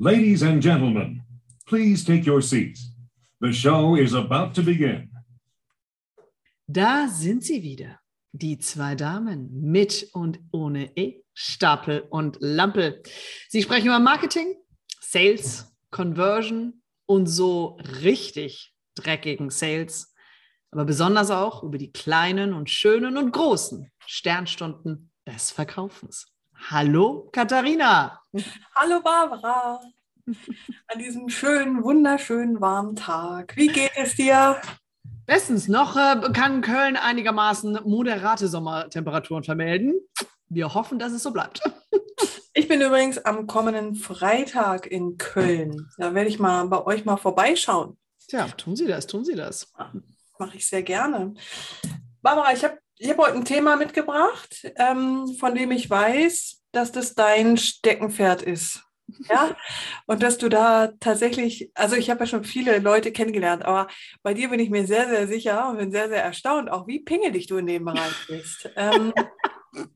Ladies and gentlemen, please take your seats. The show is about to begin. Da sind sie wieder, die zwei Damen mit und ohne E, Stapel und Lampe. Sie sprechen über Marketing, Sales, Conversion und so richtig dreckigen Sales, aber besonders auch über die kleinen und schönen und großen Sternstunden des Verkaufens. Hallo Katharina. Hallo Barbara. An diesem schönen, wunderschönen warmen Tag. Wie geht es dir? Bestens. Noch äh, kann Köln einigermaßen moderate Sommertemperaturen vermelden. Wir hoffen, dass es so bleibt. Ich bin übrigens am kommenden Freitag in Köln. Da werde ich mal bei euch mal vorbeischauen. Tja, tun Sie das, tun Sie das. Mache ich sehr gerne. Barbara, ich habe ich hab heute ein Thema mitgebracht, ähm, von dem ich weiß, dass das dein Steckenpferd ist. Ja, und dass du da tatsächlich, also ich habe ja schon viele Leute kennengelernt, aber bei dir bin ich mir sehr, sehr sicher und bin sehr, sehr erstaunt, auch wie pingelig du in dem Bereich bist. ähm,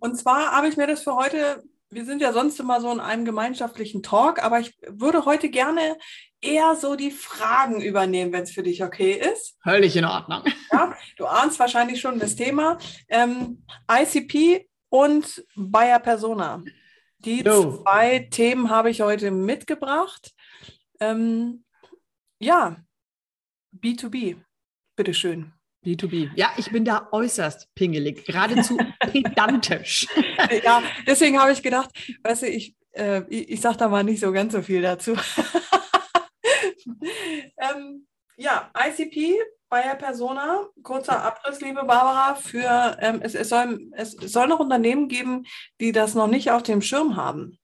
und zwar habe ich mir das für heute, wir sind ja sonst immer so in einem gemeinschaftlichen Talk, aber ich würde heute gerne eher so die Fragen übernehmen, wenn es für dich okay ist. Völlig in Ordnung. Ja, du ahnst wahrscheinlich schon das Thema. Ähm, ICP und Buyer Persona. Die no. zwei Themen habe ich heute mitgebracht. Ähm, ja, B2B, bitteschön. B2B. Ja, ich bin da äußerst pingelig, geradezu pedantisch. ja, deswegen habe ich gedacht, weißt du, ich, äh, ich, ich sage da mal nicht so ganz so viel dazu. ähm, ja, ICP, Bayer Persona, kurzer Abriss, liebe Barbara, für ähm, es, es, soll, es soll noch Unternehmen geben, die das noch nicht auf dem Schirm haben.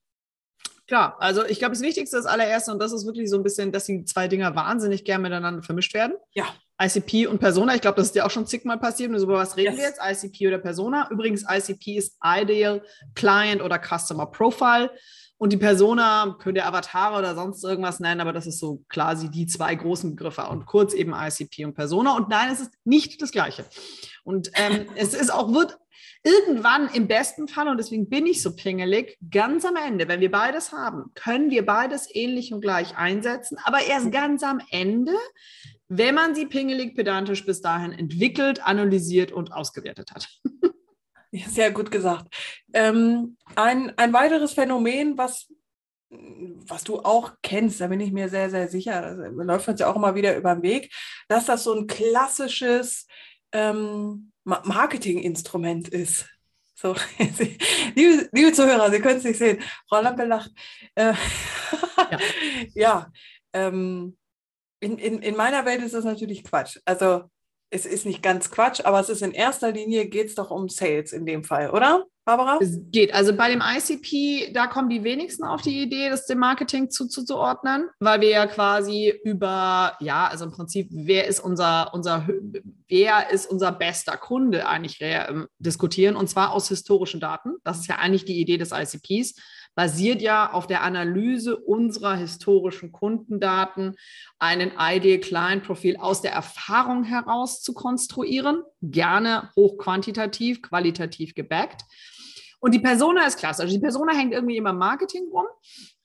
Klar, also ich glaube, das Wichtigste ist allererst, und das ist wirklich so ein bisschen, dass die zwei Dinger wahnsinnig gern miteinander vermischt werden. Ja. ICP und Persona, ich glaube, das ist dir auch schon zigmal passiert. Und über was reden yes. wir jetzt? ICP oder Persona? Übrigens, ICP ist Ideal Client oder Customer Profile. Und die Persona könnt ihr Avatare oder sonst irgendwas nennen, aber das ist so quasi die zwei großen Begriffe und kurz eben ICP und Persona. Und nein, es ist nicht das Gleiche. Und ähm, es ist auch, wird irgendwann im besten Fall, und deswegen bin ich so pingelig, ganz am Ende, wenn wir beides haben, können wir beides ähnlich und gleich einsetzen, aber erst ganz am Ende, wenn man sie pingelig pedantisch bis dahin entwickelt, analysiert und ausgewertet hat. Sehr gut gesagt. Ähm, ein, ein weiteres Phänomen, was, was du auch kennst, da bin ich mir sehr, sehr sicher, das läuft uns ja auch immer wieder über den Weg, dass das so ein klassisches ähm, Marketinginstrument ist. So, liebe, liebe Zuhörer, Sie können es nicht sehen. Frau Lampe lacht. Äh, ja, ja ähm, in, in, in meiner Welt ist das natürlich Quatsch. Also es ist nicht ganz Quatsch, aber es ist in erster Linie geht es doch um Sales in dem Fall, oder? Barbara? Es geht. Also bei dem ICP, da kommen die wenigsten auf die Idee, das dem Marketing zuzuordnen, weil wir ja quasi über, ja, also im Prinzip, wer ist unser, unser, wer ist unser bester Kunde eigentlich ähm, diskutieren und zwar aus historischen Daten. Das ist ja eigentlich die Idee des ICPs basiert ja auf der Analyse unserer historischen Kundendaten, einen ID-Client-Profil aus der Erfahrung heraus zu konstruieren, gerne hochquantitativ, qualitativ gebackt. Und die Persona ist klasse. Also die Persona hängt irgendwie immer im Marketing rum.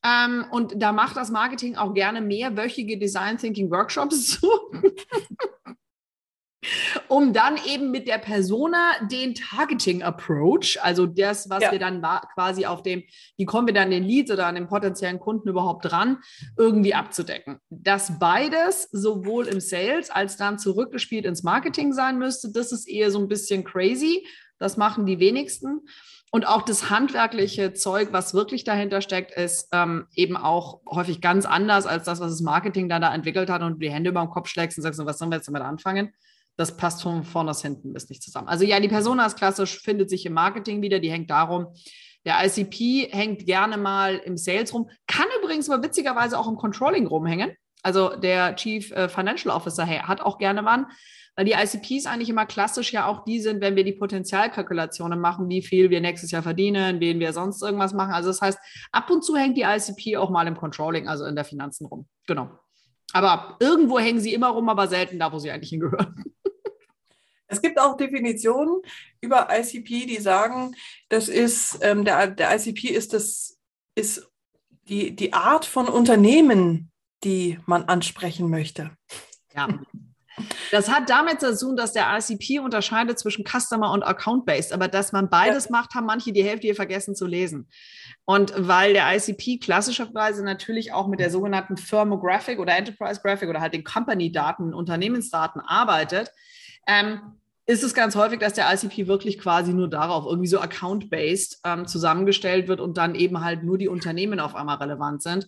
Ähm, und da macht das Marketing auch gerne mehrwöchige Design Thinking Workshops zu um dann eben mit der Persona den Targeting Approach, also das, was ja. wir dann quasi auf dem, wie kommen wir dann den Leads oder an den potenziellen Kunden überhaupt dran, irgendwie abzudecken. Dass beides sowohl im Sales als dann zurückgespielt ins Marketing sein müsste, das ist eher so ein bisschen crazy. Das machen die wenigsten. Und auch das handwerkliche Zeug, was wirklich dahinter steckt, ist ähm, eben auch häufig ganz anders als das, was das Marketing dann da entwickelt hat und du die Hände über den Kopf schlägst und sagst, was sollen wir jetzt damit anfangen? Das passt von vorne bis hinten bis nicht zusammen. Also ja, die Persona ist klassisch, findet sich im Marketing wieder, die hängt darum. Der ICP hängt gerne mal im Sales rum, kann übrigens aber witzigerweise auch im Controlling rumhängen. Also der Chief äh, Financial Officer hat auch gerne wann, weil die ICPs eigentlich immer klassisch ja auch die sind, wenn wir die Potenzialkalkulationen machen, wie viel wir nächstes Jahr verdienen, wen wir sonst irgendwas machen. Also das heißt, ab und zu hängt die ICP auch mal im Controlling, also in der Finanzen rum. Genau. Aber irgendwo hängen sie immer rum, aber selten da, wo sie eigentlich hingehören. Es gibt auch Definitionen über ICP, die sagen, das ist, ähm, der, der ICP ist das, ist die, die Art von Unternehmen, die man ansprechen möchte. Ja. Das hat damit zu tun, dass der ICP unterscheidet zwischen Customer und Account-Based. Aber dass man beides ja. macht, haben manche die Hälfte hier vergessen zu lesen. Und weil der ICP klassischerweise natürlich auch mit der sogenannten Firmographic oder Enterprise Graphic oder halt den Company-Daten, Unternehmensdaten arbeitet, ähm, ist es ganz häufig, dass der ICP wirklich quasi nur darauf irgendwie so account-based ähm, zusammengestellt wird und dann eben halt nur die Unternehmen auf einmal relevant sind.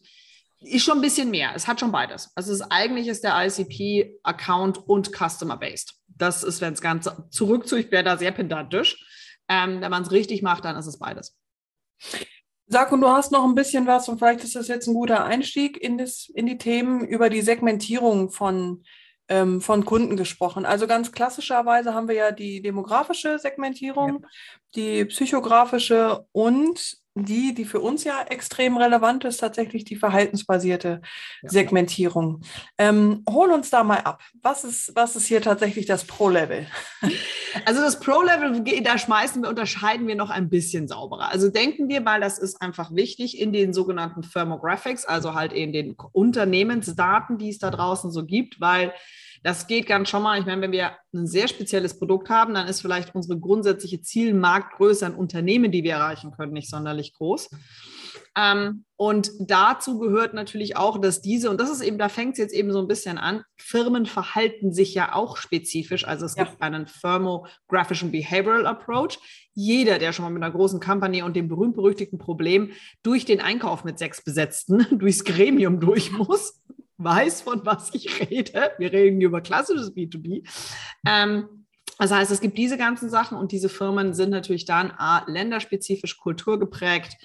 Ist schon ein bisschen mehr. Es hat schon beides. Also ist, eigentlich ist der ICP Account und Customer-based. Das ist, wenn es ganz zurückzu, ich wäre da sehr pedantisch. Ähm, wenn man es richtig macht, dann ist es beides. Sag, und du hast noch ein bisschen was, und vielleicht ist das jetzt ein guter Einstieg in, das, in die Themen über die Segmentierung von ähm, von Kunden gesprochen. Also ganz klassischerweise haben wir ja die demografische Segmentierung, ja. die psychografische und die, die für uns ja extrem relevant ist, tatsächlich die verhaltensbasierte ja. Segmentierung. Ähm, hol uns da mal ab. Was ist, was ist hier tatsächlich das Pro-Level? Also das Pro-Level, da schmeißen wir, unterscheiden wir noch ein bisschen sauberer. Also denken wir mal, das ist einfach wichtig in den sogenannten Thermographics, also halt in den Unternehmensdaten, die es da draußen so gibt, weil das geht ganz schon mal. Ich meine, wenn wir ein sehr spezielles Produkt haben, dann ist vielleicht unsere grundsätzliche Zielmarktgröße an Unternehmen, die wir erreichen können, nicht sonderlich groß. Ähm, und dazu gehört natürlich auch, dass diese, und das ist eben, da fängt es jetzt eben so ein bisschen an, Firmen verhalten sich ja auch spezifisch. Also es ja. gibt einen Thermographischen Behavioral Approach. Jeder, der schon mal mit einer großen Company und dem berühmt-berüchtigten Problem durch den Einkauf mit sechs Besetzten, durchs Gremium durch muss, weiß, von was ich rede. Wir reden über klassisches B2B. Ähm, das heißt, es gibt diese ganzen Sachen und diese Firmen sind natürlich dann A, länderspezifisch kulturgeprägt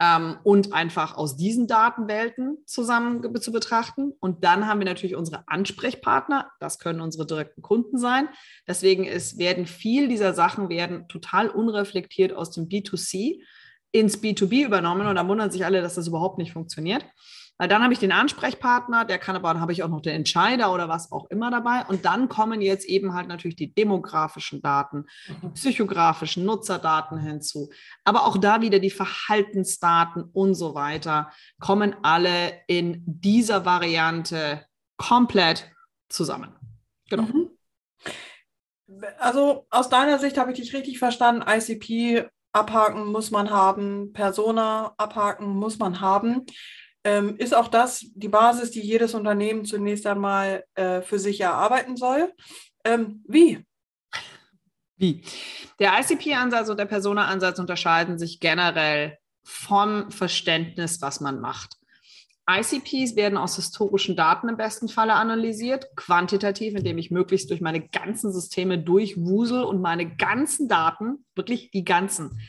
ähm, und einfach aus diesen Datenwelten zusammen zu betrachten. Und dann haben wir natürlich unsere Ansprechpartner. Das können unsere direkten Kunden sein. Deswegen ist, werden viel dieser Sachen werden total unreflektiert aus dem B2C ins B2B übernommen und da wundern sich alle, dass das überhaupt nicht funktioniert. Weil dann habe ich den Ansprechpartner, der kann aber, dann habe ich auch noch den Entscheider oder was auch immer dabei. Und dann kommen jetzt eben halt natürlich die demografischen Daten, die mhm. psychografischen Nutzerdaten hinzu. Aber auch da wieder die Verhaltensdaten und so weiter kommen alle in dieser Variante komplett zusammen. Genau. Mhm. Also aus deiner Sicht habe ich dich richtig verstanden. ICP abhaken muss man haben, Persona abhaken muss man haben ähm, ist auch das die Basis, die jedes Unternehmen zunächst einmal äh, für sich erarbeiten soll. Ähm, wie? Wie? Der ICP-Ansatz und der Persona-Ansatz unterscheiden sich generell vom Verständnis, was man macht. ICPs werden aus historischen Daten im besten Falle analysiert, quantitativ, indem ich möglichst durch meine ganzen Systeme durchwusel und meine ganzen Daten, wirklich die ganzen,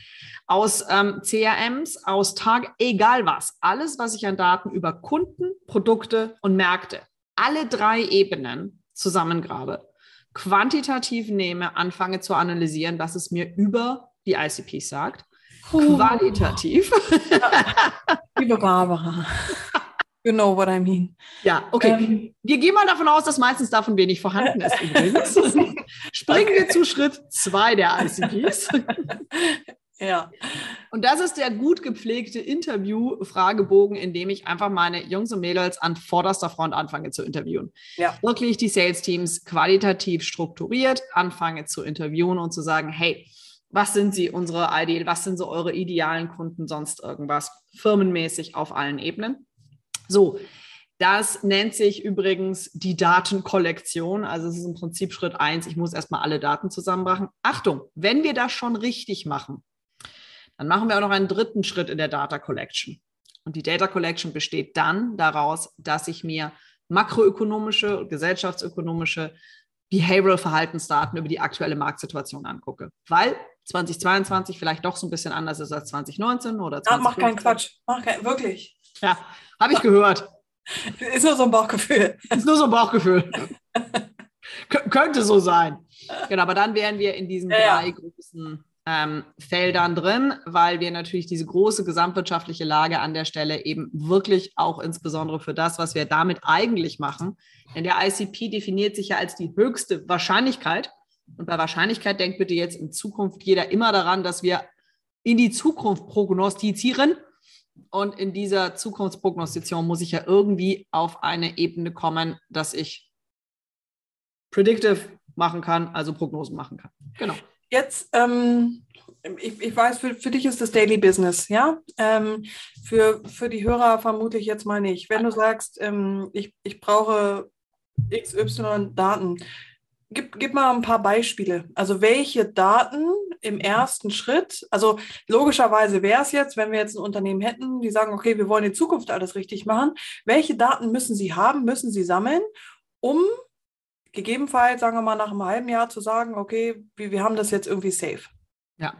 aus ähm, CRMs, aus Tag, egal was, alles, was ich an Daten über Kunden, Produkte und Märkte, alle drei Ebenen zusammengrabe, quantitativ nehme, anfange zu analysieren, was es mir über die ICPs sagt, qualitativ. Ja. Liebe Barbara. You know what I mean. Ja, okay. Ähm, wir gehen mal davon aus, dass meistens davon wenig vorhanden ist übrigens. Springen okay. wir zu Schritt zwei der ICPs. Ja. Und das ist der gut gepflegte Interview-Fragebogen, in dem ich einfach meine Jungs und Mädels an vorderster Front anfange zu interviewen. Ja. Wirklich die Sales-Teams qualitativ strukturiert anfange zu interviewen und zu sagen, hey, was sind sie, unsere Ideal, was sind so eure idealen Kunden, sonst irgendwas, firmenmäßig auf allen Ebenen. So, das nennt sich übrigens die Datenkollektion. Also es ist im Prinzip Schritt eins. Ich muss erstmal alle Daten zusammenbrachen. Achtung, wenn wir das schon richtig machen, dann machen wir auch noch einen dritten Schritt in der Data Collection. Und die Data Collection besteht dann daraus, dass ich mir makroökonomische und gesellschaftsökonomische Behavioral Verhaltensdaten über die aktuelle Marktsituation angucke. Weil 2022 vielleicht doch so ein bisschen anders ist als 2019 oder 2020. Ja, mach keinen Quatsch. Mach kein, wirklich. Ja, habe ich gehört. Ist nur so ein Bauchgefühl. Ist nur so ein Bauchgefühl. könnte so sein. Genau, aber dann wären wir in diesen ja, drei ja. großen ähm, Feldern drin, weil wir natürlich diese große gesamtwirtschaftliche Lage an der Stelle eben wirklich auch insbesondere für das, was wir damit eigentlich machen. Denn der ICP definiert sich ja als die höchste Wahrscheinlichkeit. Und bei Wahrscheinlichkeit denkt bitte jetzt in Zukunft jeder immer daran, dass wir in die Zukunft prognostizieren Und in dieser Zukunftsprognostizierung muss ich ja irgendwie auf eine Ebene kommen, dass ich predictive machen kann, also Prognosen machen kann. Genau. Jetzt, ähm, ich, ich, weiß, für, für dich ist das Daily Business, ja? Ähm, für, für die Hörer vermute ich jetzt mal nicht. Wenn du sagst, ähm, ich, ich brauche XY Daten, gib, gib mal ein paar Beispiele. Also welche Daten im ersten Schritt, also logischerweise wäre es jetzt, wenn wir jetzt ein Unternehmen hätten, die sagen, okay, wir wollen in Zukunft alles richtig machen, welche Daten müssen sie haben, müssen sie sammeln, um gegebenenfalls, sagen wir mal, nach einem halben Jahr zu sagen, okay, wir, wir haben das jetzt irgendwie safe. Ja.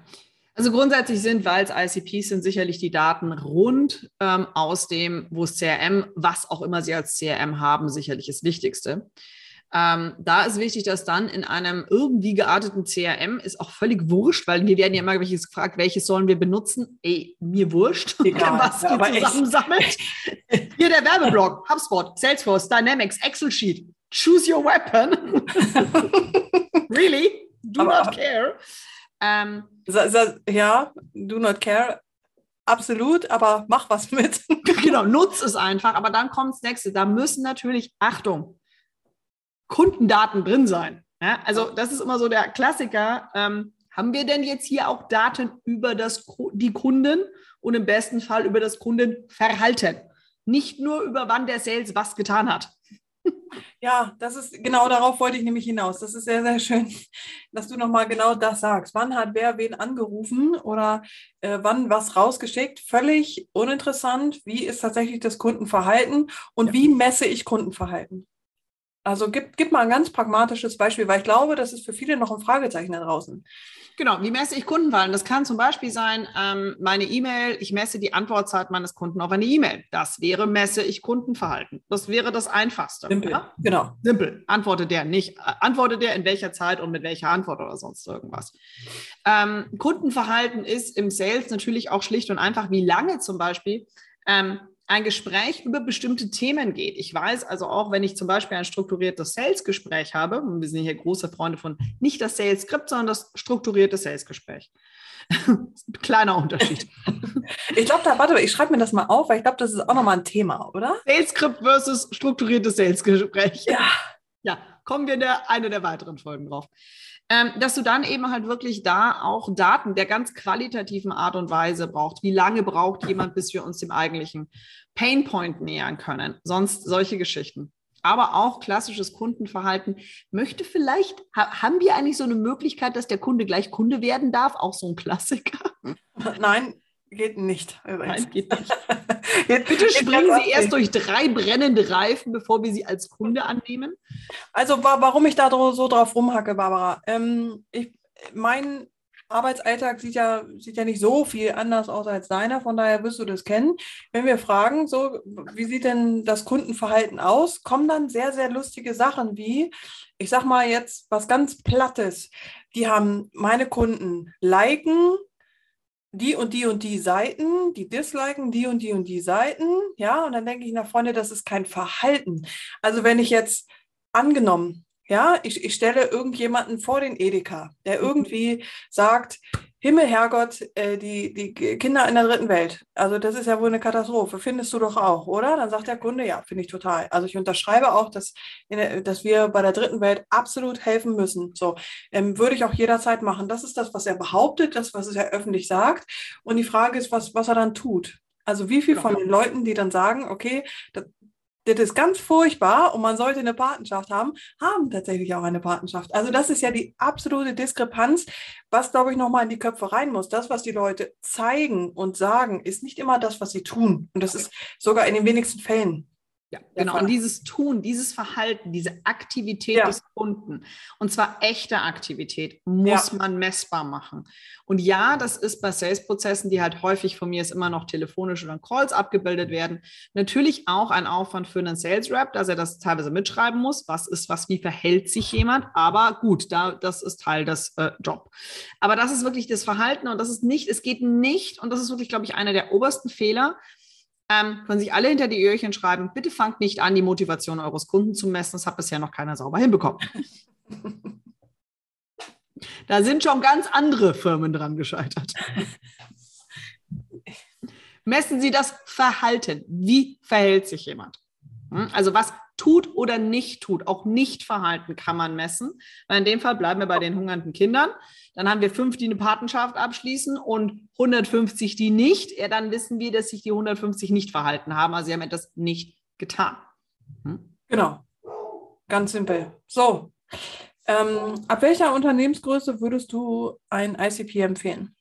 Also grundsätzlich sind, weil es ICPs sind, sicherlich die Daten rund ähm, aus dem, wo es CRM, was auch immer Sie als CRM haben, sicherlich das Wichtigste. Ähm, da ist wichtig, dass dann in einem irgendwie gearteten CRM ist auch völlig wurscht, weil wir werden ja immer welches gefragt, welches sollen wir benutzen? Ey, mir wurscht, Egal, was ja, ihr zusammensammelt. Hier der Werbeblock, HubSpot, Salesforce, Dynamics, Excel Sheet. Choose your weapon. really? Do Aber- not care. Ähm, Ja, do not care. Absolut, aber mach was mit. genau, nutz es einfach. Aber dann kommt das nächste. Da müssen natürlich, Achtung, Kundendaten drin sein. Ja, also das ist immer so der Klassiker. Ähm, haben wir denn jetzt hier auch Daten über das, die Kunden und im besten Fall über das Kundenverhalten? Nicht nur über wann der Sales was getan hat. Ja, das ist genau darauf wollte ich nämlich hinaus. Das ist sehr, sehr schön, dass du nochmal genau das sagst. Wann hat wer wen angerufen oder äh, wann was rausgeschickt? Völlig uninteressant. Wie ist tatsächlich das Kundenverhalten und wie messe ich Kundenverhalten? Also gib, gib mal ein ganz pragmatisches Beispiel, weil ich glaube, das ist für viele noch ein Fragezeichen da draußen. Genau, wie messe ich Kundenverhalten? Das kann zum Beispiel sein, ähm, meine E-Mail, ich messe die Antwortzeit meines Kunden auf eine E-Mail. Das wäre, messe ich Kundenverhalten. Das wäre das Einfachste. Simpel. Ja? Genau. Simpel. Antwortet der nicht. äh, Antwortet der in welcher Zeit und mit welcher Antwort oder sonst irgendwas. Ähm, Kundenverhalten ist im Sales natürlich auch schlicht und einfach, wie lange zum Beispiel ähm, ein Gespräch über bestimmte Themen geht. Ich weiß also auch, wenn ich zum Beispiel ein strukturiertes Sales-Gespräch habe, und wir sind hier große Freunde von nicht das Sales-Skript, sondern das strukturierte Sales-Gespräch. Kleiner Unterschied. Ich glaube, da, warte ich schreibe mir das mal auf, weil ich glaube, das ist auch nochmal ein Thema, oder? Sales-Skript versus strukturiertes Sales-Gespräch. Ja. Ja, kommen wir in der, eine der weiteren Folgen drauf. Ähm, dass du dann eben halt wirklich da auch Daten der ganz qualitativen Art und Weise brauchst. Wie lange braucht jemand, bis wir uns dem eigentlichen Painpoint nähern können? Sonst solche Geschichten. Aber auch klassisches Kundenverhalten. Möchte vielleicht, ha, haben wir eigentlich so eine Möglichkeit, dass der Kunde gleich Kunde werden darf? Auch so ein Klassiker? Nein, geht nicht. übrigens. Nein, geht nicht. Geht- Bitte springen Sie erst durch drei brennende Reifen, bevor wir Sie als Kunde annehmen. Also wa warum ich da so drauf rumhacke, Barbara. Ähm, ich, mein Arbeitsalltag sieht ja, sieht ja nicht so viel anders aus als deiner, von daher wirst du das kennen. Wenn wir fragen, so, wie sieht denn das Kundenverhalten aus, kommen dann sehr, sehr lustige Sachen wie, ich sag mal jetzt was ganz Plattes. Die haben meine Kunden liken, die und die und die Seiten, die disliken die und die und die Seiten, ja, und dann denke ich, na Freunde, das ist kein Verhalten. Also wenn ich jetzt angenommen, ja, ich, ich stelle irgendjemanden vor den Edeka, der irgendwie sagt, Himmel, Herrgott, äh, die, die Kinder in der dritten Welt, also das ist ja wohl eine Katastrophe, findest du doch auch, oder? Dann sagt der Kunde, ja, finde ich total. Also ich unterschreibe auch, dass, der, dass wir bei der dritten Welt absolut helfen müssen. So, ähm, würde ich auch jederzeit machen. Das ist das, was er behauptet, das, was er öffentlich sagt. Und die Frage ist, was, was er dann tut. Also wie viel von den Leuten, die dann sagen, okay, das, das ist ganz furchtbar und man sollte eine Patenschaft haben, haben tatsächlich auch eine Patenschaft. Also das ist ja die absolute Diskrepanz, was, glaube ich, nochmal in die Köpfe rein muss. Das, was die Leute zeigen und sagen, ist nicht immer das, was sie tun. Und das ist sogar in den wenigsten Fällen. Ja, genau. Und dieses Tun, dieses Verhalten, diese Aktivität Ja. des Kunden, und zwar echte Aktivität, muss man messbar machen. Und ja, das ist bei Sales-Prozessen, die halt häufig von mir ist immer noch telefonisch oder in Calls abgebildet werden, natürlich auch ein Aufwand für einen Sales-Rep, dass er das teilweise mitschreiben muss. Was ist was, wie verhält sich jemand? Aber gut, da, das ist Teil des äh, Job. Aber das ist wirklich das Verhalten und das ist nicht, es geht nicht, und das ist wirklich, glaube ich, einer der obersten Fehler, ähm, können sich alle hinter die Öhrchen schreiben, bitte fangt nicht an, die Motivation eures Kunden zu messen. Das hat bisher noch keiner sauber hinbekommen. da sind schon ganz andere Firmen dran gescheitert. Messen Sie das Verhalten. Wie verhält sich jemand? Hm? Also was tut oder nicht tut. Auch Nichtverhalten kann man messen. Weil in dem Fall bleiben wir bei den hungernden Kindern. Dann haben wir fünf, die eine Patenschaft abschließen und 150, die nicht. Ja, dann wissen wir, dass sich die 150 nicht verhalten haben. Also sie haben etwas nicht getan. Hm? Genau. Ganz simpel. So. Ähm, ab welcher Unternehmensgröße würdest du ein ICP empfehlen?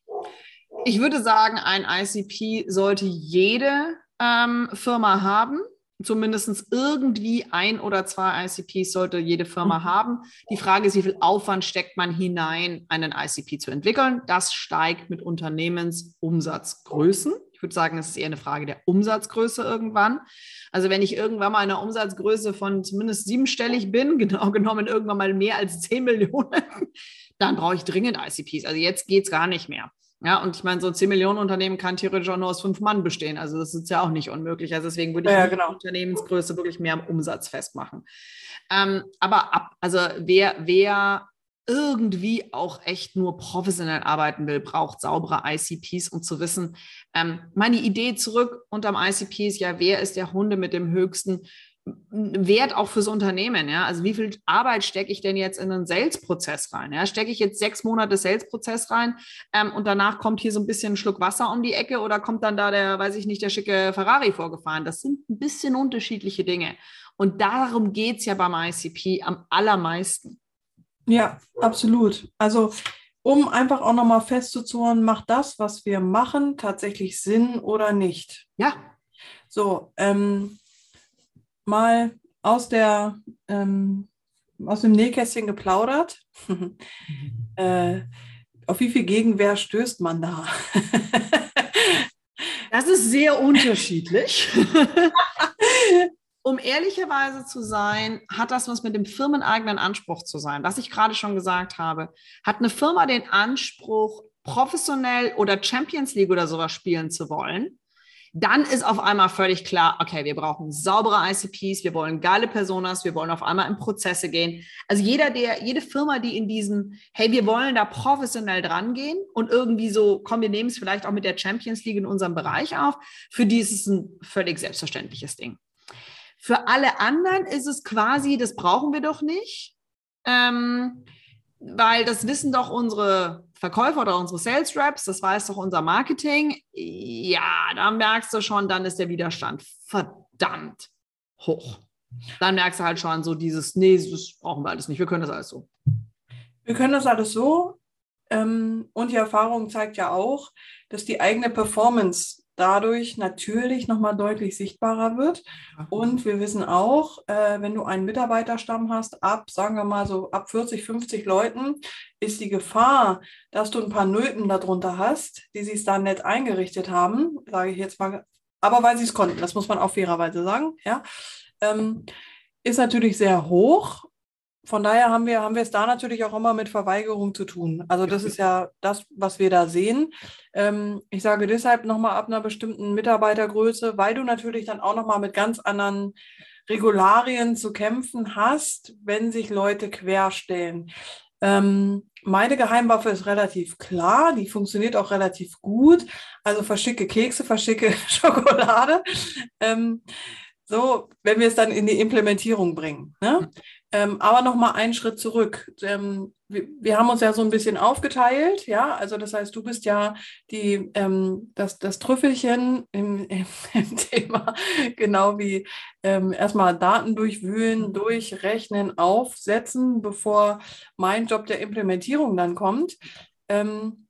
Ich würde sagen, ein ICP sollte jede ähm, Firma haben zumindest irgendwie ein oder zwei ICPs sollte jede Firma mhm. haben. Die Frage ist, wie viel Aufwand steckt man hinein, einen ICP zu entwickeln? Das steigt mit Unternehmensumsatzgrößen. Ich würde sagen, es ist eher eine Frage der Umsatzgröße irgendwann. Also wenn ich irgendwann mal in einer Umsatzgröße von zumindest siebenstellig bin, genau genommen irgendwann mal mehr als 10 Millionen, dann brauche ich dringend ICPs. Also jetzt geht es gar nicht mehr. Ja, und ich meine, so ein 10 Millionen Unternehmen kann theoretisch auch nur aus fünf Mann bestehen. Also das ist ja auch nicht unmöglich. Also deswegen würde ich ja, genau. die Unternehmensgröße wirklich mehr am Umsatz festmachen. Ähm, aber ab, also wer, wer irgendwie auch echt nur professionell arbeiten will, braucht saubere ICPs, um zu wissen, ähm, meine Idee zurück unterm ICP ist ja, wer ist der Hunde mit dem höchsten Wert auch fürs Unternehmen. Ja? Also wie viel Arbeit stecke ich denn jetzt in einen Sales-Prozess rein? Ja? Stecke ich jetzt sechs Monate Sales-Prozess rein ähm, und danach kommt hier so ein bisschen ein Schluck Wasser um die Ecke oder kommt dann da der, weiß ich nicht, der schicke Ferrari vorgefahren? Das sind ein bisschen unterschiedliche Dinge. Und darum geht es ja beim ICP am allermeisten. Ja, absolut. Also um einfach auch nochmal festzuzurren, macht das, was wir machen, tatsächlich Sinn oder nicht? Ja. So, ähm, mal aus der ähm, aus dem Nähkästchen geplaudert. äh, auf wie viel Gegenwehr stößt man da? das ist sehr unterschiedlich. um ehrlicherweise zu sein, hat das was mit dem firmeneigenen Anspruch zu sein. Was ich gerade schon gesagt habe, hat eine Firma den Anspruch, professionell oder Champions League oder sowas spielen zu wollen, dann ist auf einmal völlig klar, okay, wir brauchen saubere ICPs, wir wollen geile Personas, wir wollen auf einmal in Prozesse gehen. Also jeder, der, jede Firma, die in diesem, hey, wir wollen da professionell dran gehen und irgendwie so, komm, wir nehmen es vielleicht auch mit der Champions League in unserem Bereich auf, für die ist es ein völlig selbstverständliches Ding. Für alle anderen ist es quasi, das brauchen wir doch nicht, ähm, weil das wissen doch unsere Verkäufer oder unsere Sales Reps, das weiß doch unser Marketing, ja, da merkst du schon, dann ist der Widerstand verdammt hoch. Dann merkst du halt schon so dieses, nee, das brauchen wir alles nicht, wir können das alles so. Wir können das alles so. Ähm, und die Erfahrung zeigt ja auch, dass die eigene Performance dadurch natürlich nochmal deutlich sichtbarer wird. Und wir wissen auch, äh, wenn du einen Mitarbeiterstamm hast, ab, sagen wir mal so, ab 40, 50 Leuten, ist die Gefahr, dass du ein paar Nulpen darunter hast, die sich da nett eingerichtet haben, sage ich jetzt mal, aber weil sie es konnten, das muss man auch fairerweise sagen, ja, ähm, ist natürlich sehr hoch von daher haben wir, haben wir es da natürlich auch immer mit Verweigerung zu tun. Also das ist ja das, was wir da sehen. Ähm, ich sage deshalb nochmal ab einer bestimmten Mitarbeitergröße, weil du natürlich dann auch nochmal mit ganz anderen Regularien zu kämpfen hast, wenn sich Leute querstellen. Ähm, meine Geheimwaffe ist relativ klar, die funktioniert auch relativ gut. Also verschicke Kekse, verschicke Schokolade. Ähm, so, wenn wir es dann in die Implementierung bringen. Ne? Ähm, aber noch mal einen Schritt zurück. Ähm, wir, wir, haben uns ja so ein bisschen aufgeteilt, ja. Also das heißt, du bist ja die ähm, das, das Trüffelchen im, im, im Thema, genau wie ähm, erstmal Daten durchwühlen, durchrechnen, aufsetzen, bevor mein Job der Implementierung dann kommt. Ähm,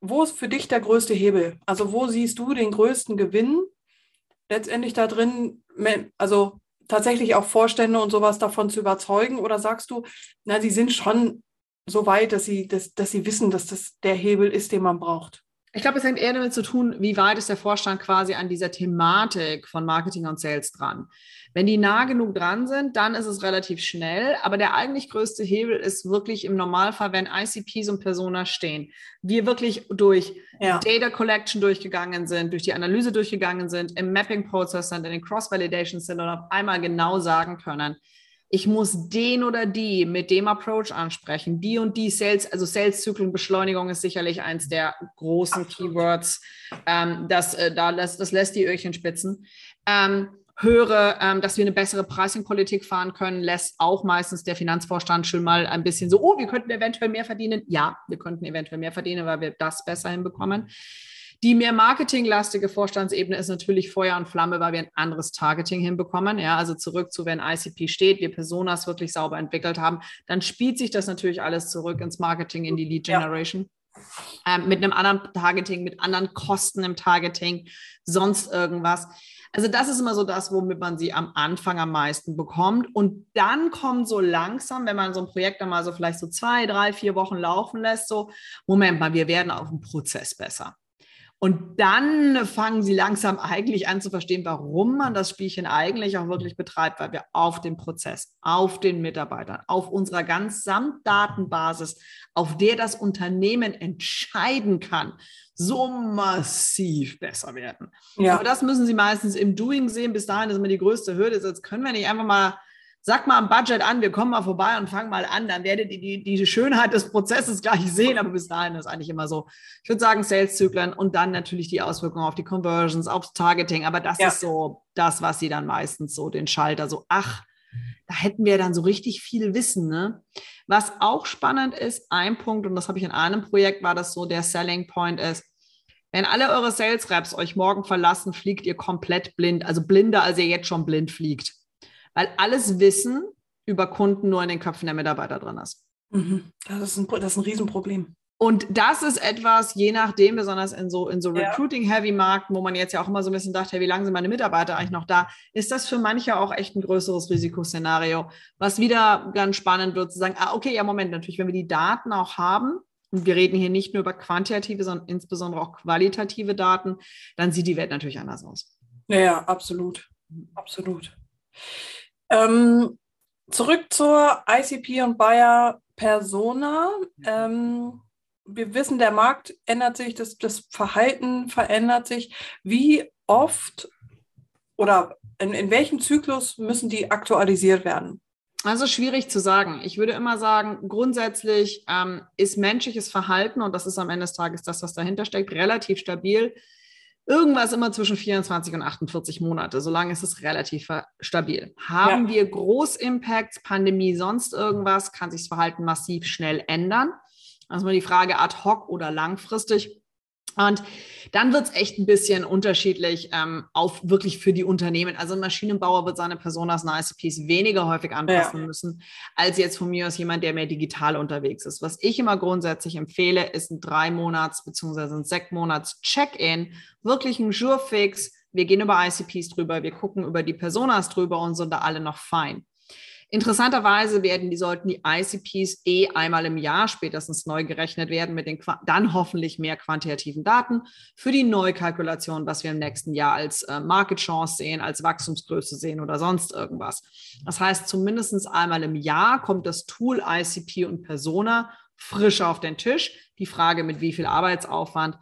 wo ist für dich der größte Hebel? Also wo siehst du den größten Gewinn letztendlich da drin? Also tatsächlich auch Vorstände und sowas davon zu überzeugen? Oder sagst du, na, sie sind schon so weit, dass sie, dass, dass sie wissen, dass das der Hebel ist, den man braucht? Ich glaube, es hängt eher damit zu tun, wie weit ist der Vorstand quasi an dieser Thematik von Marketing und Sales dran. Wenn die nah genug dran sind, dann ist es relativ schnell. Aber der eigentlich größte Hebel ist wirklich im Normalfall, wenn ICPs und Personas stehen. Wir wirklich durch ja. Data Collection durchgegangen sind, durch die Analyse durchgegangen sind, im Mapping-Prozess sind, in den Cross-Validations sind und auf einmal genau sagen können, ich muss den oder die mit dem Approach ansprechen. Die und die Sales, also Sales-Zyklenbeschleunigung ist sicherlich eins der großen. Keywords. Ähm, das, äh, da, das, das lässt die Öhrchen spitzen. Ähm, höre, ähm, dass wir eine bessere Pricing-Politik fahren können, lässt auch meistens der Finanzvorstand schon mal ein bisschen so, oh, wir könnten eventuell mehr verdienen. Ja, wir könnten eventuell mehr verdienen, weil wir das besser hinbekommen. Die mehr marketinglastige Vorstandsebene ist natürlich Feuer und Flamme, weil wir ein anderes Targeting hinbekommen. Ja, also zurück zu, wenn ICP steht, wir Personas wirklich sauber entwickelt haben, dann spielt sich das natürlich alles zurück ins Marketing, in die Lead Generation. Ja. Ähm, mit einem anderen Targeting, mit anderen Kosten im Targeting, sonst irgendwas. Also das ist immer so das, womit man sie am Anfang am meisten bekommt. Und dann kommt so langsam, wenn man so ein Projekt dann mal so vielleicht so zwei, drei, vier Wochen laufen lässt, so, Moment mal, wir werden auf dem Prozess besser. Und dann fangen sie langsam eigentlich an zu verstehen, warum man das Spielchen eigentlich auch wirklich betreibt, weil wir auf dem Prozess, auf den Mitarbeitern, auf unserer Gesamtdatenbasis, auf der das Unternehmen entscheiden kann, so massiv besser werden. Ja. Aber das müssen sie meistens im Doing sehen. Bis dahin ist immer die größte Hürde. Jetzt können wir nicht einfach mal Sag mal am Budget an, wir kommen mal vorbei und fangen mal an. Dann werdet ihr die, die Schönheit des Prozesses gleich sehen. Aber bis dahin ist eigentlich immer so, ich würde sagen, Sales-Zyklen und dann natürlich die Auswirkungen auf die Conversions, aufs Targeting. Aber das ja. ist so das, was sie dann meistens so den Schalter so, ach, da hätten wir dann so richtig viel Wissen. Ne? Was auch spannend ist, ein Punkt, und das habe ich in einem Projekt, war das so, der Selling Point ist, wenn alle eure Sales Reps euch morgen verlassen, fliegt ihr komplett blind, also blinder, als ihr jetzt schon blind fliegt weil alles Wissen über Kunden nur in den Köpfen der Mitarbeiter drin ist. Mhm. Das, ist ein, das ist ein Riesenproblem. Und das ist etwas, je nachdem, besonders in so, in so. Recruiting-Heavy-Markten, wo man jetzt ja auch immer so ein bisschen dachte, hey, wie lange sind meine Mitarbeiter eigentlich noch da, ist das für manche auch echt ein größeres Risikoszenario. Was wieder ganz spannend wird, zu sagen, ah, okay, ja, Moment, natürlich, wenn wir die Daten auch haben, und wir reden hier nicht nur über quantitative, sondern insbesondere auch qualitative Daten, dann sieht die Welt natürlich anders aus. Ja absolut. Absolut. Ähm, zurück zur ICP und Bayer Persona. Ähm, wir wissen, der Markt ändert sich, das, das Verhalten verändert sich. Wie oft oder in, in welchem Zyklus müssen die aktualisiert werden? Also schwierig zu sagen. Ich würde immer sagen, grundsätzlich ähm, ist menschliches Verhalten, und das ist am Ende des Tages das, was dahinter steckt, relativ stabil irgendwas immer zwischen 24 und 48 Monate. Solange ist es relativ stabil. Haben ja. wir Großimpacts, Pandemie, sonst irgendwas, kann sich das Verhalten massiv schnell ändern. Also mal die Frage ad hoc oder langfristig. Und dann wird es echt ein bisschen unterschiedlich ähm, auf wirklich für die Unternehmen. Also ein Maschinenbauer wird seine Personas und ICPs weniger häufig anpassen ja. müssen, als jetzt von mir aus jemand, der mehr digital unterwegs ist. Was ich immer grundsätzlich empfehle, ist ein drei Monats bzw. ein sechs Monats Check-in, wirklich ein Jurfix. Wir gehen über ICPs drüber, wir gucken über die Personas drüber und sind da alle noch fein. Interessanterweise werden die, sollten die ICPs eh einmal im Jahr spätestens neu gerechnet werden mit den dann hoffentlich mehr quantitativen Daten für die Neukalkulation, was wir im nächsten Jahr als äh, Market Chance sehen, als Wachstumsgröße sehen oder sonst irgendwas. Das heißt, zumindest einmal im Jahr kommt das Tool ICP und Persona frisch auf den Tisch. Die Frage, mit wie viel Arbeitsaufwand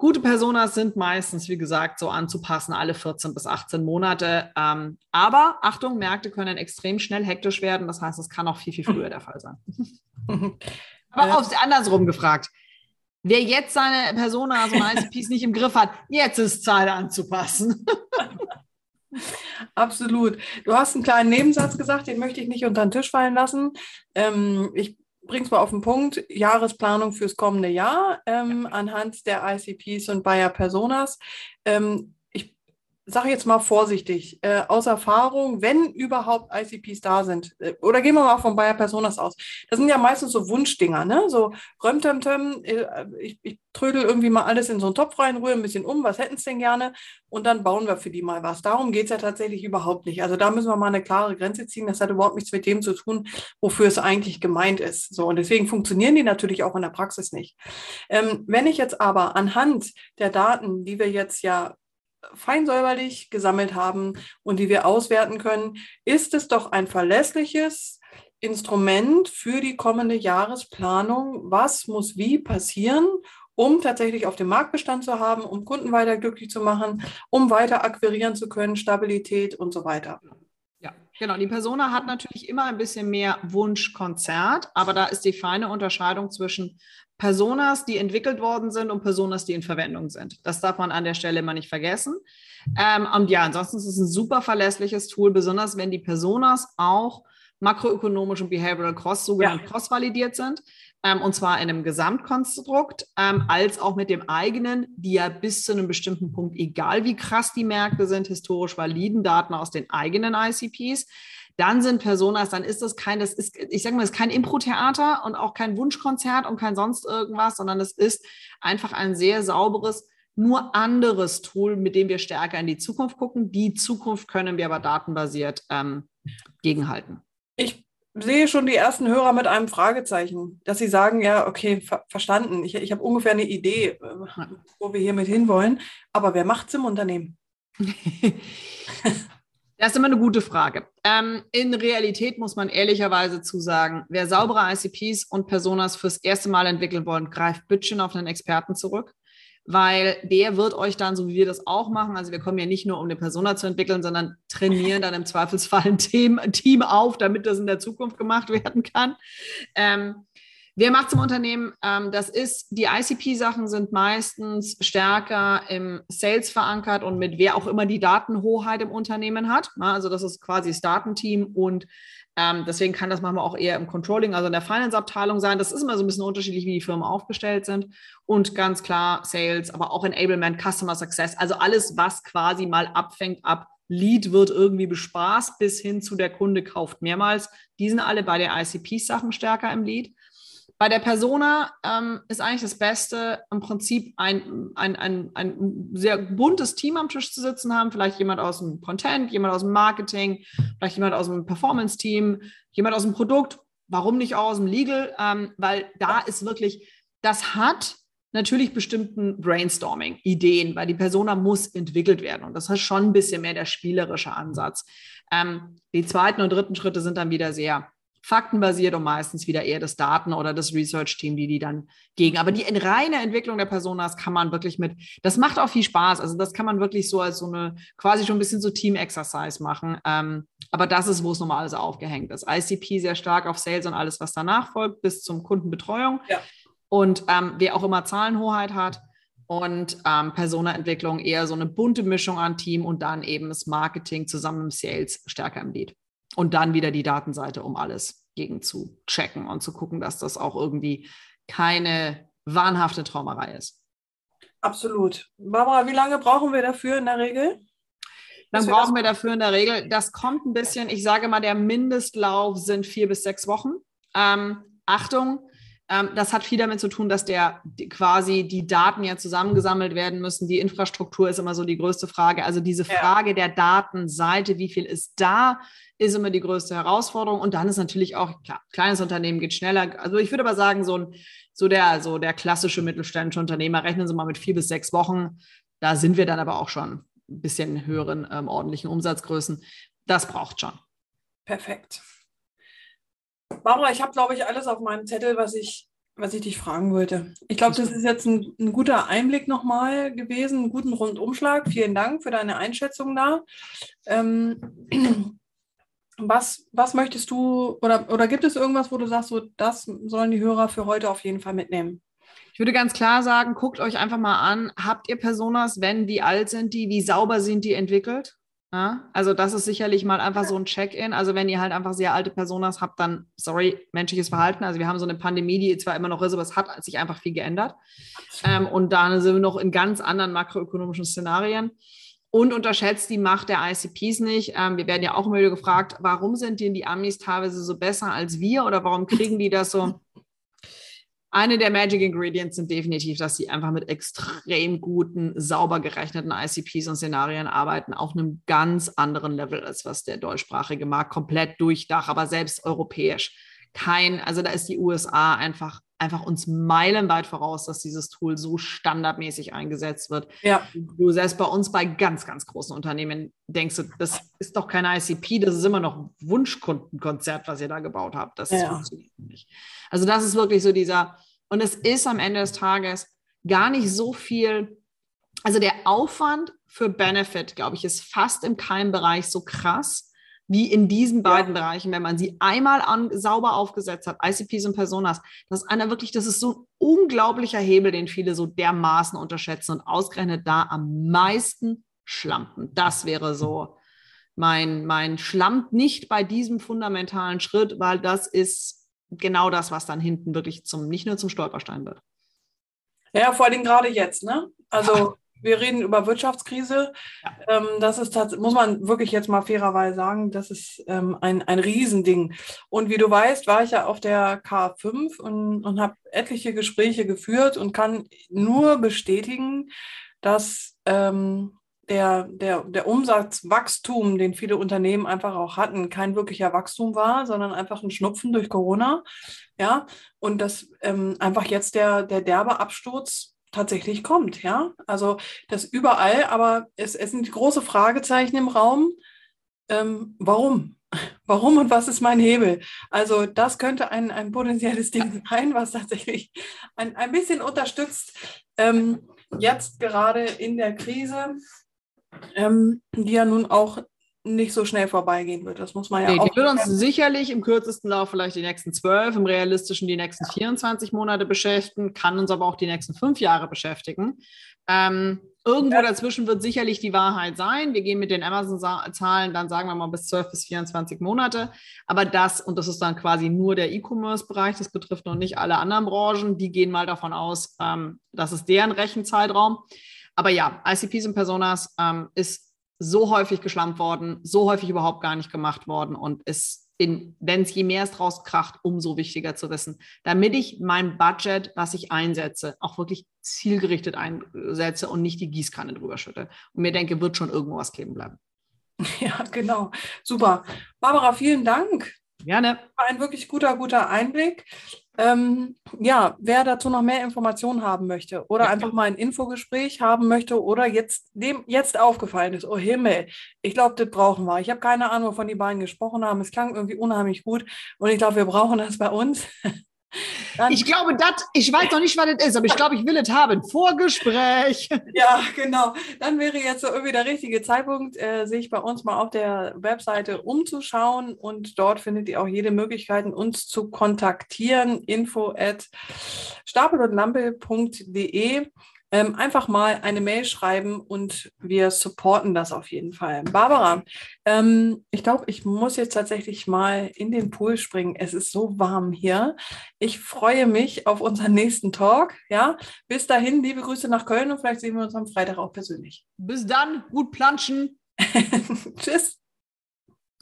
Gute Personas sind meistens, wie gesagt, so anzupassen, alle 14 bis 18 Monate. Ähm, aber Achtung, Märkte können extrem schnell hektisch werden. Das heißt, es kann auch viel, viel früher der Fall sein. aber ja. aufs andersrum gefragt. Wer jetzt seine Persona, so ein ICPs nicht im Griff hat, jetzt ist Zeit anzupassen. Absolut. Du hast einen kleinen Nebensatz gesagt, den möchte ich nicht unter den Tisch fallen lassen. Ähm, ich bring's mal auf den Punkt, Jahresplanung fürs kommende Jahr ähm, anhand der ICPs und Bayer Personas. Ähm, sage jetzt mal vorsichtig, äh, aus Erfahrung, wenn überhaupt ICPs da sind, äh, oder gehen wir mal von Bayer Personas aus, das sind ja meistens so Wunschdinger, ne? So Römtömtöm, äh, ich, ich trödel irgendwie mal alles in so einen Topf rein, rühre ein bisschen um, was hätten sie denn gerne? Und dann bauen wir für die mal was. Darum geht es ja tatsächlich überhaupt nicht. Also da müssen wir mal eine klare Grenze ziehen. Das hat überhaupt nichts mit dem zu tun, wofür es eigentlich gemeint ist. So, und deswegen funktionieren die natürlich auch in der Praxis nicht. Ähm, wenn ich jetzt aber anhand der Daten, die wir jetzt ja feinsäuberlich gesammelt haben und die wir auswerten können, ist es doch ein verlässliches Instrument für die kommende Jahresplanung. Was muss wie passieren, um tatsächlich auf dem Marktbestand zu haben, um Kunden weiter glücklich zu machen, um weiter akquirieren zu können, Stabilität und so weiter. Genau, die Persona hat natürlich immer ein bisschen mehr Wunschkonzert, aber da ist die feine Unterscheidung zwischen Personas, die entwickelt worden sind und Personas, die in Verwendung sind. Das darf man an der Stelle immer nicht vergessen. Ähm, und ja, ansonsten ist es ein super verlässliches Tool, besonders wenn die Personas auch makroökonomisch und behavioral cross, sogenannt ja. cross-validiert sind. Ähm, und zwar in einem Gesamtkonstrukt, ähm, als auch mit dem eigenen, die ja bis zu einem bestimmten Punkt, egal wie krass die Märkte sind, historisch validen Daten aus den eigenen ICPs. Dann sind Personas, dann ist das kein, das ist, ich sage mal, es ist kein Impro-Theater und auch kein Wunschkonzert und kein sonst irgendwas, sondern es ist einfach ein sehr sauberes, nur anderes Tool, mit dem wir stärker in die Zukunft gucken. Die Zukunft können wir aber datenbasiert ähm, gegenhalten. Ich sehe schon die ersten Hörer mit einem Fragezeichen, dass sie sagen, ja, okay, ver verstanden, ich, ich habe ungefähr eine Idee, äh, wo wir hiermit hinwollen, aber wer macht es im Unternehmen? Das ist immer eine gute Frage. Ähm, in Realität muss man ehrlicherweise zu sagen, wer saubere ICPs und Personas fürs erste Mal entwickeln wollen, greift Bütchen auf einen Experten zurück weil der wird euch dann, so wie wir das auch machen, also wir kommen ja nicht nur, um eine Persona zu entwickeln, sondern trainieren dann im Zweifelsfall ein Team, Team auf, damit das in der Zukunft gemacht werden kann. Ähm, Wer macht im Unternehmen? Ähm, das ist, die ICP-Sachen sind meistens stärker im Sales verankert und mit wer auch immer die Datenhoheit im Unternehmen hat. Also das ist quasi das Datenteam und ähm, deswegen kann das manchmal auch eher im Controlling, also in der Finance-Abteilung sein. Das ist immer so ein bisschen unterschiedlich, wie die Firmen aufgestellt sind. Und ganz klar Sales, aber auch Enablement, Customer Success, also alles, was quasi mal abfängt ab Lead wird irgendwie bespaßt bis hin zu der Kunde kauft mehrmals. Die sind alle bei der ICP-Sachen stärker im Lead. Bei der Persona ähm, ist eigentlich das Beste, im Prinzip ein, ein, ein, ein sehr buntes Team am Tisch zu sitzen haben. Vielleicht jemand aus dem Content, jemand aus dem Marketing, vielleicht jemand aus dem Performance-Team, jemand aus dem Produkt, warum nicht auch aus dem Legal, ähm, weil da ist wirklich, das hat natürlich bestimmten Brainstorming, Ideen, weil die Persona muss entwickelt werden. Und das ist schon ein bisschen mehr der spielerische Ansatz. Ähm, die zweiten und dritten Schritte sind dann wieder sehr faktenbasiert und meistens wieder eher das Daten- oder das Research-Team, die die dann gegen. Aber die reine Entwicklung der Personas kann man wirklich mit, das macht auch viel Spaß. Also das kann man wirklich so als so eine, quasi schon ein bisschen so Team-Exercise machen. Ähm, aber das ist, wo es normalerweise aufgehängt ist. ICP sehr stark auf Sales und alles, was danach folgt, bis zum Kundenbetreuung. Ja. Und ähm, wer auch immer Zahlenhoheit hat. Und ähm, Persona-Entwicklung eher so eine bunte Mischung an Team und dann eben das Marketing zusammen mit Sales stärker im Lead und dann wieder die Datenseite, um alles gegen zu checken und zu gucken, dass das auch irgendwie keine wahnhafte Traumerei ist. Absolut. Barbara, wie lange brauchen wir dafür in der Regel? Dann brauchen wir dafür in der Regel, das kommt ein bisschen, ich sage mal, der Mindestlauf sind vier bis sechs Wochen. Ähm, Achtung, das hat viel damit zu tun, dass der die, quasi die Daten ja zusammengesammelt werden müssen. Die Infrastruktur ist immer so die größte Frage. Also diese Frage ja. der Datenseite, wie viel ist da, ist immer die größte Herausforderung. Und dann ist natürlich auch, klar, kleines Unternehmen geht schneller. Also ich würde aber sagen, so, ein, so, der, so der klassische mittelständische Unternehmer, rechnen Sie mal mit vier bis sechs Wochen. Da sind wir dann aber auch schon ein bisschen höheren ähm, ordentlichen Umsatzgrößen. Das braucht schon. Perfekt. Barbara, ich habe, glaube ich, alles auf meinem Zettel, was ich, was ich dich fragen wollte. Ich glaube, das ist jetzt ein, ein, guter Einblick nochmal gewesen, einen guten Rundumschlag. Vielen Dank für deine Einschätzung da. Ähm, was, was möchtest du, oder, oder gibt es irgendwas, wo du sagst, so, das sollen die Hörer für heute auf jeden Fall mitnehmen? Ich würde ganz klar sagen, guckt euch einfach mal an, habt ihr Personas, wenn, wie alt sind die, wie sauber sind die entwickelt? Ja, also das ist sicherlich mal einfach so ein Check-in. Also wenn ihr halt einfach sehr alte Personas habt, dann, sorry, menschliches Verhalten. Also wir haben so eine Pandemie, die zwar immer noch ist, aber es hat sich einfach viel geändert. Ähm, und dann sind wir noch in ganz anderen makroökonomischen Szenarien. Und unterschätzt die Macht der ICPs nicht. Ähm, wir werden ja auch immer wieder gefragt, warum sind denn die Amis teilweise so besser als wir oder warum kriegen die das so? Eine der Magic Ingredients sind definitiv, dass sie einfach mit extrem guten, sauber gerechneten ICPs und Szenarien arbeiten, auf einem ganz anderen Level, als was der deutschsprachige Markt komplett durchdach, aber selbst europäisch. Kein, also da ist die USA einfach, einfach uns meilenweit voraus, dass dieses Tool so standardmäßig eingesetzt wird. Ja. Du selbst bei uns bei ganz, ganz großen Unternehmen denkst du, das ist doch kein ICP, das ist immer noch ein Wunschkundenkonzert, was ihr da gebaut habt. Das ja. funktioniert nicht. Also das ist wirklich so dieser, und es ist am Ende des Tages gar nicht so viel, also der Aufwand für Benefit, glaube ich, ist fast im Keimbereich so krass, wie in diesen beiden ja. Bereichen, wenn man sie einmal an, sauber aufgesetzt hat, ICPs und Personas, das ist einer wirklich, das ist so ein unglaublicher Hebel, den viele so dermaßen unterschätzen und ausgerechnet da am meisten schlampen. Das wäre so mein, mein schlammt nicht bei diesem fundamentalen Schritt, weil das ist genau das, was dann hinten wirklich zum, nicht nur zum Stolperstein wird. Ja, vor allem gerade jetzt, ne? Also wir reden über Wirtschaftskrise. Ja. Ähm, das ist muss man wirklich jetzt mal fairerweise sagen, das ist ähm, ein, ein Riesending. Und wie du weißt, war ich ja auf der K5 und, und habe etliche Gespräche geführt und kann nur bestätigen, dass ähm, der, der, der Umsatzwachstum, den viele Unternehmen einfach auch hatten, kein wirklicher Wachstum war, sondern einfach ein Schnupfen durch Corona. Ja, und dass ähm, einfach jetzt der, der derbe Absturz tatsächlich kommt. Ja, also das überall, aber es, es sind große Fragezeichen im Raum. Ähm, warum? Warum und was ist mein Hebel? Also das könnte ein, ein potenzielles Ding sein, was tatsächlich ein, ein bisschen unterstützt. Ähm, jetzt gerade in der Krise ähm, die ja nun auch nicht so schnell vorbeigehen wird. Das muss man ja nee, auch. Die wird uns sicherlich im kürzesten Lauf vielleicht die nächsten zwölf, im realistischen die nächsten ja. 24 Monate beschäftigen, kann uns aber auch die nächsten fünf Jahre beschäftigen. Ähm, irgendwo ja. dazwischen wird sicherlich die Wahrheit sein. Wir gehen mit den Amazon-Zahlen, dann sagen wir mal bis 12 bis 24 Monate. Aber das, und das ist dann quasi nur der E-Commerce-Bereich, das betrifft noch nicht alle anderen Branchen, die gehen mal davon aus, ähm, das ist deren Rechenzeitraum. Aber ja, ICPs und Personas ähm, ist so häufig geschlampt worden, so häufig überhaupt gar nicht gemacht worden und ist wenn es je mehr es draus kracht, umso wichtiger zu wissen, damit ich mein Budget, was ich einsetze, auch wirklich zielgerichtet einsetze und nicht die Gießkanne drüber schütte. Und mir denke, wird schon irgendwo was kleben bleiben. Ja, genau. Super. Barbara, vielen Dank. Gerne. War ein wirklich guter, guter Einblick. Ähm, ja, wer dazu noch mehr Informationen haben möchte oder ja. einfach mal ein Infogespräch haben möchte oder jetzt dem jetzt aufgefallen ist, oh Himmel, ich glaube, das brauchen wir. Ich habe keine Ahnung, wovon die beiden gesprochen haben. Es klang irgendwie unheimlich gut und ich glaube, wir brauchen das bei uns. Dann ich glaube, das, ich weiß noch nicht, was das ist, aber ich glaube, ich will es haben. Vorgespräch. Ja, genau. Dann wäre jetzt so irgendwie der richtige Zeitpunkt, äh, sich bei uns mal auf der Webseite umzuschauen und dort findet ihr auch jede Möglichkeit, uns zu kontaktieren. Info at stapelundlampe.de ähm, einfach mal eine Mail schreiben und wir supporten das auf jeden Fall. Barbara, ähm, ich glaube, ich muss jetzt tatsächlich mal in den Pool springen. Es ist so warm hier. Ich freue mich auf unseren nächsten Talk. Ja, bis dahin, liebe Grüße nach Köln und vielleicht sehen wir uns am Freitag auch persönlich. Bis dann, gut planschen. Tschüss.